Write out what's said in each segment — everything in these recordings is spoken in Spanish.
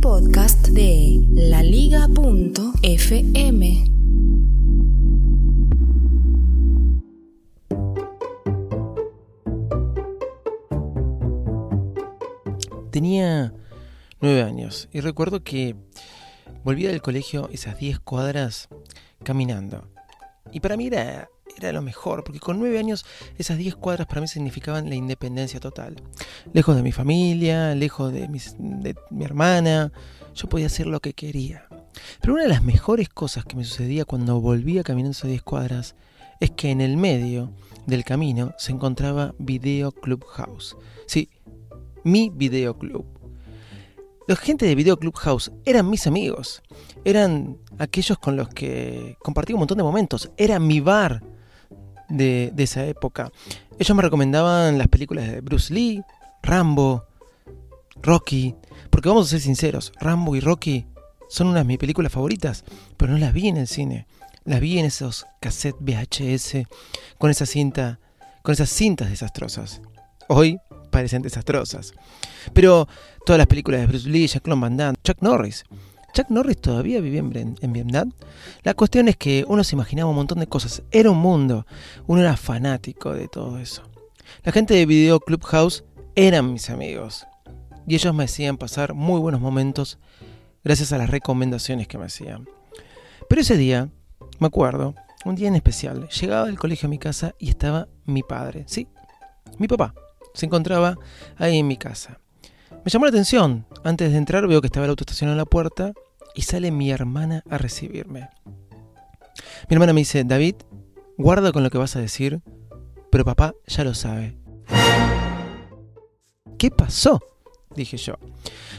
Podcast de laliga.fm. Tenía nueve años y recuerdo que volvía del colegio esas diez cuadras caminando. Y para mí era, era lo mejor, porque con nueve años esas diez cuadras para mí significaban la independencia total. Lejos de mi familia, lejos de, mi hermana, yo podía hacer lo que quería. Pero una de las mejores cosas que me sucedía cuando volvía caminando esas diez cuadras es que en el medio del camino se encontraba Video Club House. Sí, mi videoclub. La gente de Video Club House eran mis amigos, eran aquellos con los que compartí un montón de momentos, era mi bar de, esa época. Ellos me recomendaban las películas de Bruce Lee, Rambo, Rocky, porque vamos a ser sinceros, Rambo y Rocky son unas de mis películas favoritas, pero no las vi en el cine, las vi en esos cassettes VHS con esa cinta, con esas cintas desastrosas. Hoy parecen desastrosas. Pero todas las películas de Bruce Lee, Jack Van Damme, Chuck Norris. Chuck Norris todavía vivía en, en Vietnam. La cuestión es que uno se imaginaba un montón de cosas. Era un mundo. Uno era fanático de todo eso. La gente de Video Club House eran mis amigos. Y ellos me hacían pasar muy buenos momentos gracias a las recomendaciones que me hacían. Pero ese día, me acuerdo, un día en especial, llegaba del colegio a mi casa y estaba mi padre. Sí, mi papá se encontraba ahí en mi casa. Me llamó la atención. Antes de entrar veo que estaba el auto estacionado en la puerta y sale mi hermana a recibirme. Mi hermana me dice, David, guarda con lo que vas a decir, pero papá ya lo sabe. ¿Qué pasó? Dije yo.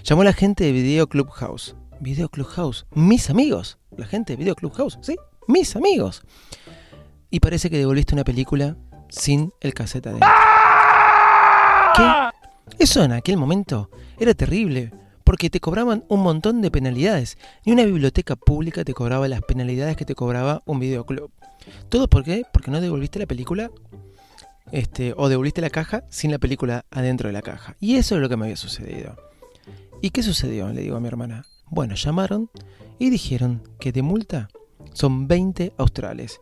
Llamó la gente de Video Club House. Video Club House. Mis amigos. La gente de Video Club House. Sí, mis amigos. Y parece que devolviste una película sin el cassette adentro. Eso en aquel momento era terrible, porque te cobraban un montón de penalidades. Ni una biblioteca pública te cobraba las penalidades que te cobraba un videoclub. ¿Todo por qué? Porque no devolviste la película este, o devolviste la caja sin la película adentro de la caja. Y eso es lo que me había sucedido. ¿Y qué sucedió? Le digo a mi hermana. Bueno, llamaron y dijeron que de multa son 20 australes.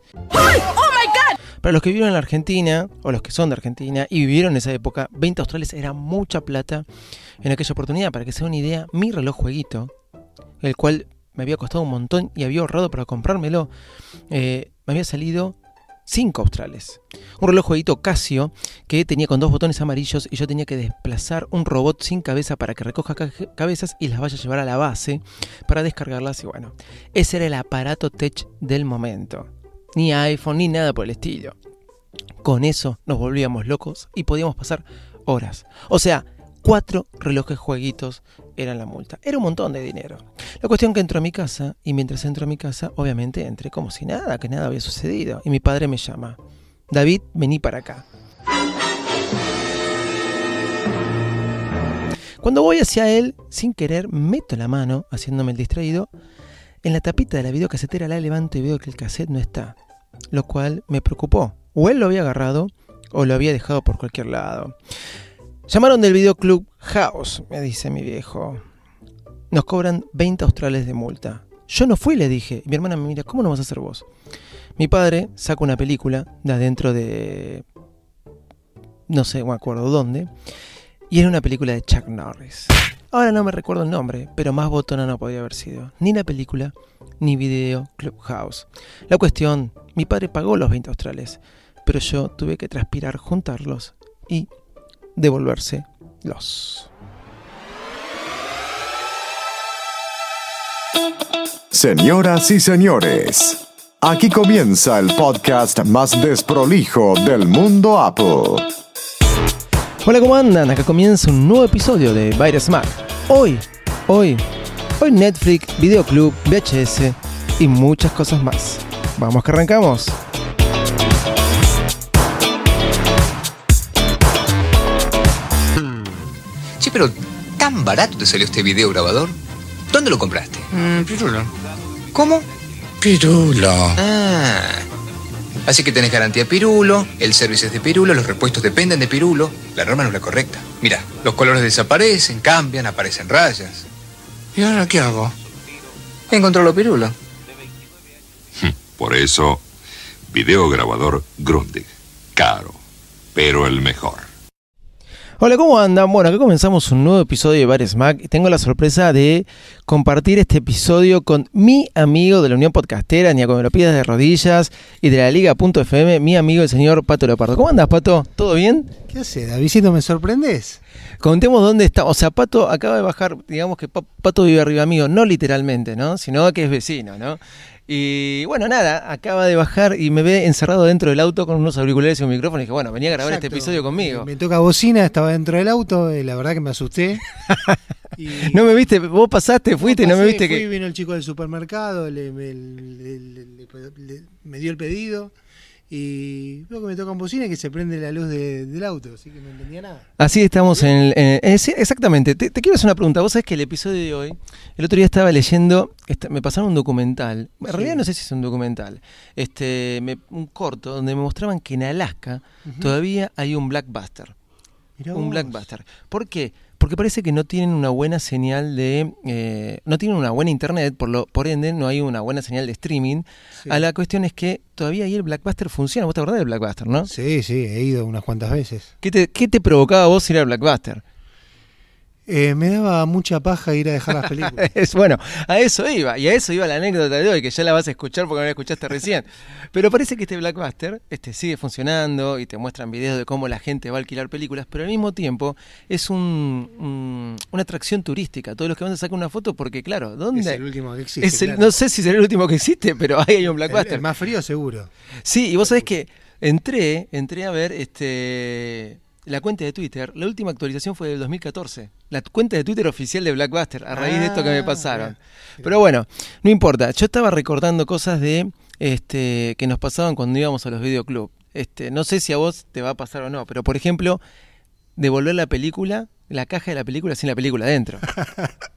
Para los que vivieron en la Argentina, o los que son de Argentina y vivieron en esa época, 20 australes era mucha plata en aquella oportunidad. Para que se den una idea, mi reloj jueguito, el cual me había costado un montón y había ahorrado para comprármelo, eh, me había salido 5 australes. Un reloj jueguito Casio que tenía con dos botones amarillos y yo tenía que desplazar un robot sin cabeza para que recoja cabezas y las vaya a llevar a la base para descargarlas. Y bueno, ese era el aparato tech del momento ni iPhone, ni nada por el estilo. Con eso nos volvíamos locos y podíamos pasar horas. O sea, cuatro relojes jueguitos eran la multa. Era un montón de dinero. La cuestión que entró a mi casa, y mientras entró a mi casa, obviamente entré como si nada, que nada había sucedido. Y mi padre me llama. David, vení para acá. Cuando voy hacia él, sin querer, meto la mano, haciéndome el distraído. En la tapita de la videocasetera la levanto y veo que el cassette no está lo cual me preocupó. O él lo había agarrado o lo había dejado por cualquier lado. Llamaron del videoclub House, me dice mi viejo. Nos cobran 20 australes de multa. Yo no fui, le dije. Mi hermana me mira, ¿cómo no vas a hacer vos? Mi padre saca una película de adentro de... No sé, me acuerdo dónde. Y era una película de Chuck Norris. Ahora no me recuerdo el nombre, pero más botona no podía haber sido. Ni la película, ni Video Clubhouse. La cuestión, mi padre pagó los 20 australes, pero yo tuve que transpirar, juntarlos y devolverse los. Señoras y señores, aquí comienza el podcast más desprolijo del mundo Apple. Hola, ¿cómo andan? Acá comienza un nuevo episodio de Virus Mac hoy, hoy, hoy Netflix, Videoclub, VHS y muchas cosas más. Vamos que arrancamos. Sí, pero tan barato te salió este video grabador. ¿Dónde lo compraste? Mm, pirulo. ¿Cómo? Pirulo. Ah. Así que tenés garantía Pirulo, el servicio es de Pirulo, los repuestos dependen de Pirulo. La norma no es la correcta. Mira, los colores desaparecen, cambian, aparecen rayas. ¿Y ahora qué hago? Encontró Pirulo. Por eso, videograbador Grundig. Caro, pero el mejor. Hola, ¿cómo andan? Bueno, acá comenzamos un nuevo episodio de Bar Smack y tengo la sorpresa de compartir este episodio con mi amigo de la Unión Podcastera, ni me lo pidas de rodillas, y de la Liga.fm, mi amigo el señor Pato Leopardo. ¿Cómo andas, Pato? ¿Todo bien? ¿Qué hace, Davidito? ¿Me sorprendes? Contemos dónde está. O sea, Pato acaba de bajar, digamos que Pato vive arriba mío, no literalmente, ¿no? Sino que es vecino, ¿no? Y bueno, nada, acaba de bajar y me ve encerrado dentro del auto con unos auriculares y un micrófono. Y dije, bueno, venía a grabar este episodio conmigo. Me toca bocina, estaba dentro del auto, y la verdad que me asusté. y no me viste, vos pasaste, fuiste y no me viste fui, que. Vino el chico del supermercado, le, me, le, le, me dio el pedido y veo que me tocan bocina y que se prende la luz de, del auto, así que no entendía nada. Así estamos en, el, en el, exactamente. Te, te, quiero hacer una pregunta. Vos sabés que el episodio de hoy, el otro día estaba leyendo, esta, me pasaron un documental, en sí. realidad no sé si es un documental, este, me, un corto donde me mostraban que en Alaska uh -huh. todavía hay un blackbuster. Un vos. blackbuster. ¿Por qué? Porque parece que no tienen una buena señal de. Eh, no tienen una buena internet, por, lo, por ende, no hay una buena señal de streaming. Sí. A la cuestión es que todavía ahí el Blackbuster funciona. ¿Vos te acordás del Blackbuster, no? Sí, sí, he ido unas cuantas veces. ¿Qué te, qué te provocaba a vos ir al Blackbuster? Eh, me daba mucha paja ir a dejar las películas. es bueno, a eso iba, y a eso iba la anécdota de hoy, que ya la vas a escuchar porque no la escuchaste recién. Pero parece que este Blackbuster este, sigue funcionando y te muestran videos de cómo la gente va a alquilar películas, pero al mismo tiempo es un, un, una atracción turística. Todos los que van a sacar una foto, porque claro, ¿dónde? Es el último que existe. Es el, claro. No sé si será el último que existe, pero ahí hay un Blackbuster. El, el más frío, seguro. Sí, y vos sabés que entré, entré a ver este la cuenta de Twitter, la última actualización fue del 2014. La cuenta de Twitter oficial de Blackbuster, a raíz ah, de esto que me pasaron. Mira, mira. Pero bueno, no importa. Yo estaba recordando cosas de este que nos pasaban cuando íbamos a los videoclubs. Este, no sé si a vos te va a pasar o no, pero por ejemplo, devolver la película, la caja de la película sin la película dentro.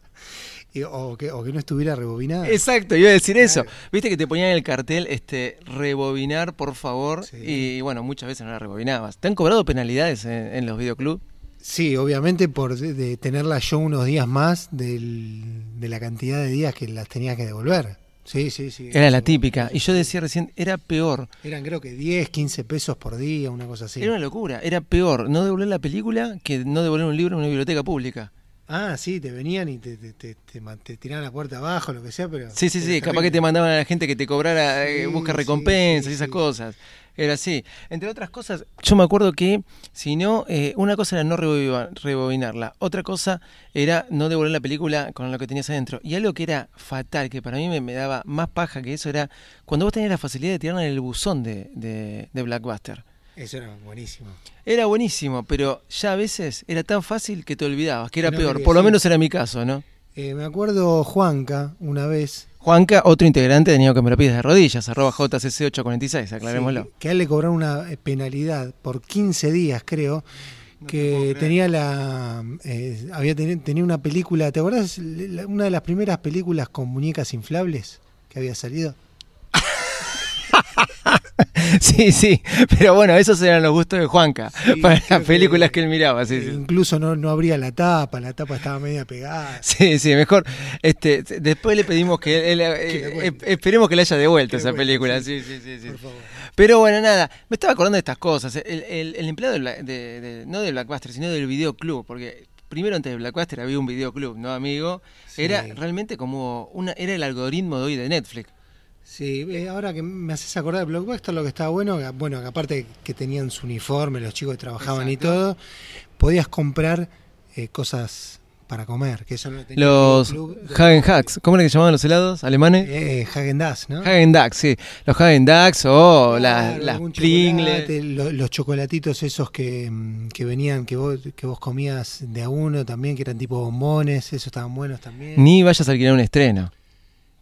O, que, o, que, no estuviera rebobinada. Exacto, iba a decir eso. Viste que te ponían en el cartel este rebobinar, por favor, sí. y bueno, muchas veces no la rebobinabas. ¿Te han cobrado penalidades en, en los videoclubs? Sí, obviamente por de, de tenerla yo unos días más del, de la cantidad de días que las tenías que devolver. Sí, sí, sí. Era la típica. Y yo decía recién, era peor. Eran creo que 10, 15 pesos por día, una cosa así. Era una locura. Era peor no devolver la película que no devolver un libro en una biblioteca pública. Ah, sí, te venían y te, te, te, te, tiraban la puerta abajo, lo que sea, pero... Sí, sí, sí, capaz que te mandaban a la gente que te cobrara, sí, eh, busca recompensas sí, sí, y esas cosas. Era así. Entre otras cosas, yo me acuerdo que, si no, eh, una cosa era no rebobinarla, otra cosa era no devolver la película con lo que tenías adentro. Y algo que era fatal, que para mí me, me daba más paja que eso, era cuando vos tenías la facilidad de tirarla en el buzón de, de, de Blackbuster. Eso era buenísimo. Era buenísimo, pero ya a veces era tan fácil que te olvidabas, que era no peor. Por lo menos era mi caso, ¿no? Eh, me acuerdo Juanca, una vez. Juanca, otro integrante de Niño que me lo pides de rodillas, arroba JCC846, aclarémoslo. Sí, que a él le cobraron una penalidad por 15 días, creo, que tenía la eh, había ten, tenía una película, ¿te acuerdas? Una de las primeras películas con muñecas inflables que había salido. sí, sí, pero bueno, esos eran los gustos de Juanca, sí, para las películas que, que, él miraba. Sí, sí. Incluso no, no abría la tapa, la tapa estaba media pegada. Sí, sí, mejor. Este, después le pedimos que él, eh, esperemos que le haya devuelto esa película. Sí, sí, sí. sí. Pero bueno, nada, me estaba acordando de estas cosas. El, el, el empleado de, de, de, no de Blackbuster, sino del videoclub, porque primero antes de Blackbuster había un videoclub, ¿no, amigo? Era realmente como una, era el algoritmo de hoy de Netflix. Sí, eh, ahora que me haces acordar de Blockbuster, lo que estaba bueno, bueno, que aparte que tenían su uniforme, los chicos que trabajaban Exacto. y todo, podías comprar eh, cosas para comer. Que eso no tenía Los Hagen Hacks, ¿cómo era que llamaban los helados alemanes? Eh, Häagen-Dazs, ¿no? Hagen Dazs, sí. Los Hagen Dazs o la- Claro, las algún Pringles. chocolate, lo- los chocolatitos esos que, mm, que venían, que vos, que vos comías de a uno también, que eran tipo bombones, esos estaban buenos también. Ni vayas a alquilar un estreno.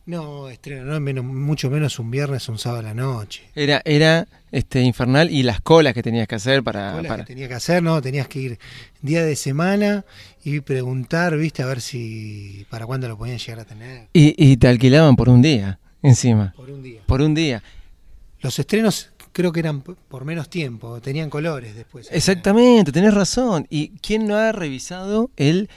No, estreno, no, menos, mucho menos un viernes o un sábado a la noche. Era, era este infernal y las colas que tenías que hacer para. Cola para- que tenía que hacer, ¿no? Tenías que ir día de semana y preguntar, ¿viste? A ver si para cuándo lo podían llegar a tener. Y, y te alquilaban por un día, encima. Por un día. Por un día. Los estrenos creo que eran por menos tiempo, tenían colores después. Exactamente, tenés razón. ¿Y quién no ha revisado el,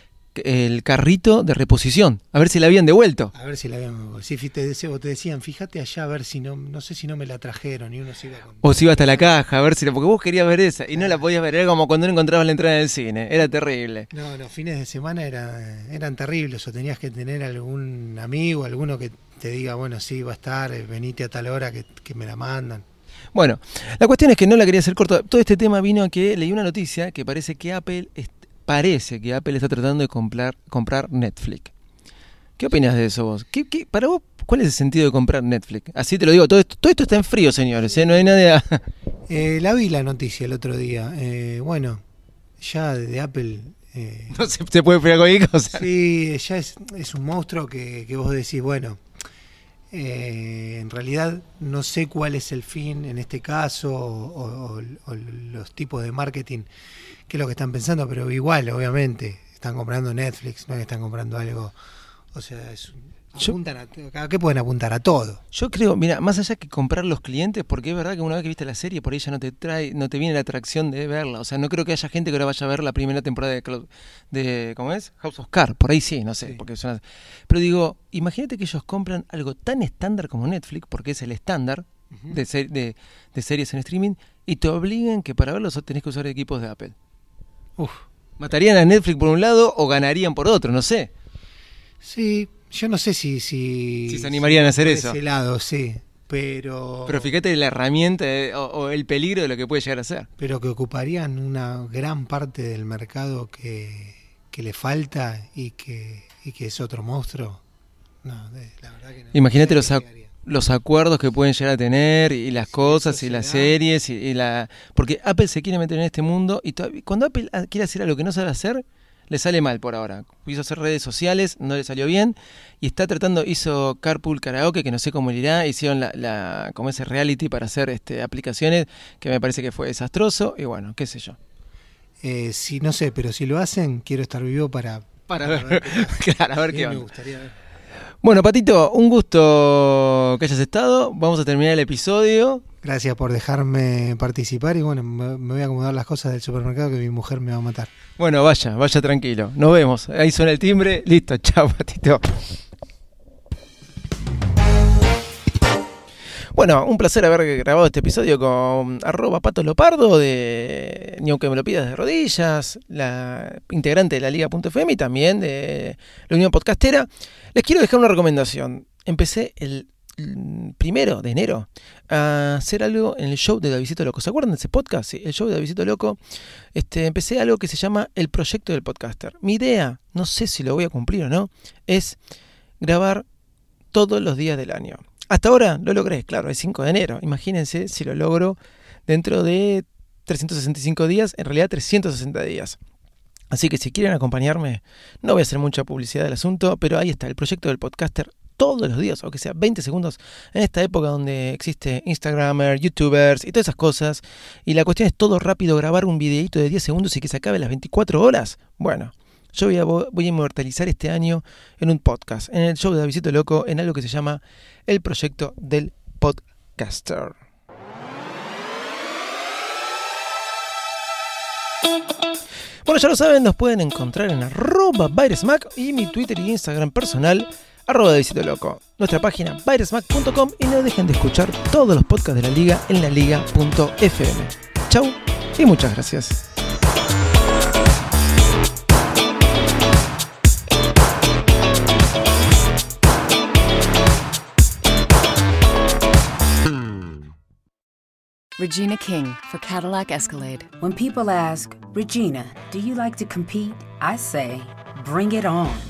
el carrito de reposición? A ver si la habían devuelto. A ver si la habían. Si te, dese- o te decían, fíjate allá a ver si no. No sé si no me la trajeron y uno se iba con. O si iba hasta la caja, a ver si la. Porque vos querías ver esa y no la podías ver. Era como cuando no encontrabas la entrada del cine. Era terrible. No, los fines de semana era- eran terribles, o tenías que tener algún amigo, alguno que te diga, bueno, sí, va a estar, eh, venite a tal hora que, que me la mandan. Bueno, la cuestión es que no la quería hacer corta. Todo este tema vino a que leí una noticia que parece que Apple est- parece que Apple está tratando de comprar, comprar Netflix. ¿Qué opinas de eso vos? ¿Qué, qué- para vos, ¿cuál es el sentido de comprar Netflix? Así te lo digo, todo esto, todo esto está en frío, señores. ¿eh? No hay nadie. a- Eh, la vi la noticia el otro día. eh, bueno, ya de Apple. no se, se puede pegar cualquier cosa. sí, ya es, es un monstruo que, que vos decís, bueno, eh, en realidad no sé cuál es el fin en este caso o, los tipos de marketing que es lo que están pensando, pero igual, obviamente, están comprando Netflix, no están comprando algo, o sea, es, Yo- apuntan a, ¿a qué pueden apuntar? A todo. Yo creo, mira, más allá que comprar los clientes, porque es verdad que una vez que viste la serie, por ahí ya no te trae, no te viene la atracción de verla. O sea, no creo que haya gente que ahora vaya a ver la primera temporada de, Cloud- de ¿cómo es? House of Cards. Por ahí sí, no sé, Sí. porque suena- Pero digo, imagínate que ellos compran algo tan estándar como Netflix, porque es el estándar de, ser- de, de series en streaming, y te obliguen que para verlos tenés que usar equipos de Apple. Uf. ¿Matarían a Netflix por un lado o ganarían por otro? No sé. Sí, yo no sé si... Si, Si se animarían a hacer eso. ese lado, sí, pero... Pero fíjate la herramienta eh, o, o el peligro de lo que puede llegar a ser. pero que ocuparían una gran parte del mercado que, que le falta y que, y que es otro monstruo. No, de- la verdad que no. Imagínate los, ac- los acuerdos que pueden llegar a tener y las Sí, cosas y las series y, y la porque Apple se quiere meter en este mundo y todavía- cuando Apple quiere hacer algo que no sabe hacer le sale mal por ahora. Quiso hacer redes sociales, no le salió bien y está tratando hizo Carpool Karaoke que no sé cómo le irá, hicieron la, la como ese reality para hacer este aplicaciones que me parece que fue desastroso y bueno, qué sé yo. Eh, sí, no sé, pero si lo hacen, quiero estar vivo para, Para ver claro, a ver qué me gustaría ver. Bueno, Patito, un gusto que hayas estado. Vamos a terminar el episodio. Gracias por dejarme participar y bueno, me, voy a acomodar las cosas del supermercado que mi mujer me va a matar. Bueno, vaya, vaya tranquilo. Nos vemos. Ahí suena el timbre. Listo, chao, Patito. Bueno, un placer haber grabado este episodio con arroba pato lopardo de Ni aunque me lo pidas de rodillas, la integrante de la Liga.fm y también de la Unión Podcastera. Les quiero dejar una recomendación. Empecé el primero de enero a hacer algo en el show de Davidito Loco. ¿Se acuerdan de ese podcast? Sí, el show de Davidito Loco este, empecé algo que se llama el proyecto del podcaster. Mi idea, no sé si lo voy a cumplir o no, es grabar todos los días del año. Hasta ahora lo logré, claro, es 5 de enero. Imagínense si lo logro dentro de 365 días, en realidad 360 días. Así que si quieren acompañarme, no voy a hacer mucha publicidad del asunto, pero ahí está, el proyecto del podcaster todos los días, aunque sea 20 segundos, en esta época donde existe Instagramer, YouTubers y todas esas cosas. Y la cuestión es todo rápido, grabar un videito de 10 segundos y que se acabe las 24 horas. Bueno, yo voy a, voy a inmortalizar este año en un podcast, en el show de Davidito Loco, en algo que se llama el proyecto del podcaster. Bueno, ya lo saben, nos pueden encontrar en arroba Bairesmack y mi Twitter y Instagram personal, arroba Davidito Loco. Nuestra página bairesmack.com y no dejen de escuchar todos los podcasts de la liga en la liga.fm. Chau y muchas gracias. Regina King for Cadillac Escalade. When people ask, Regina, do you like to compete? I say, bring it on.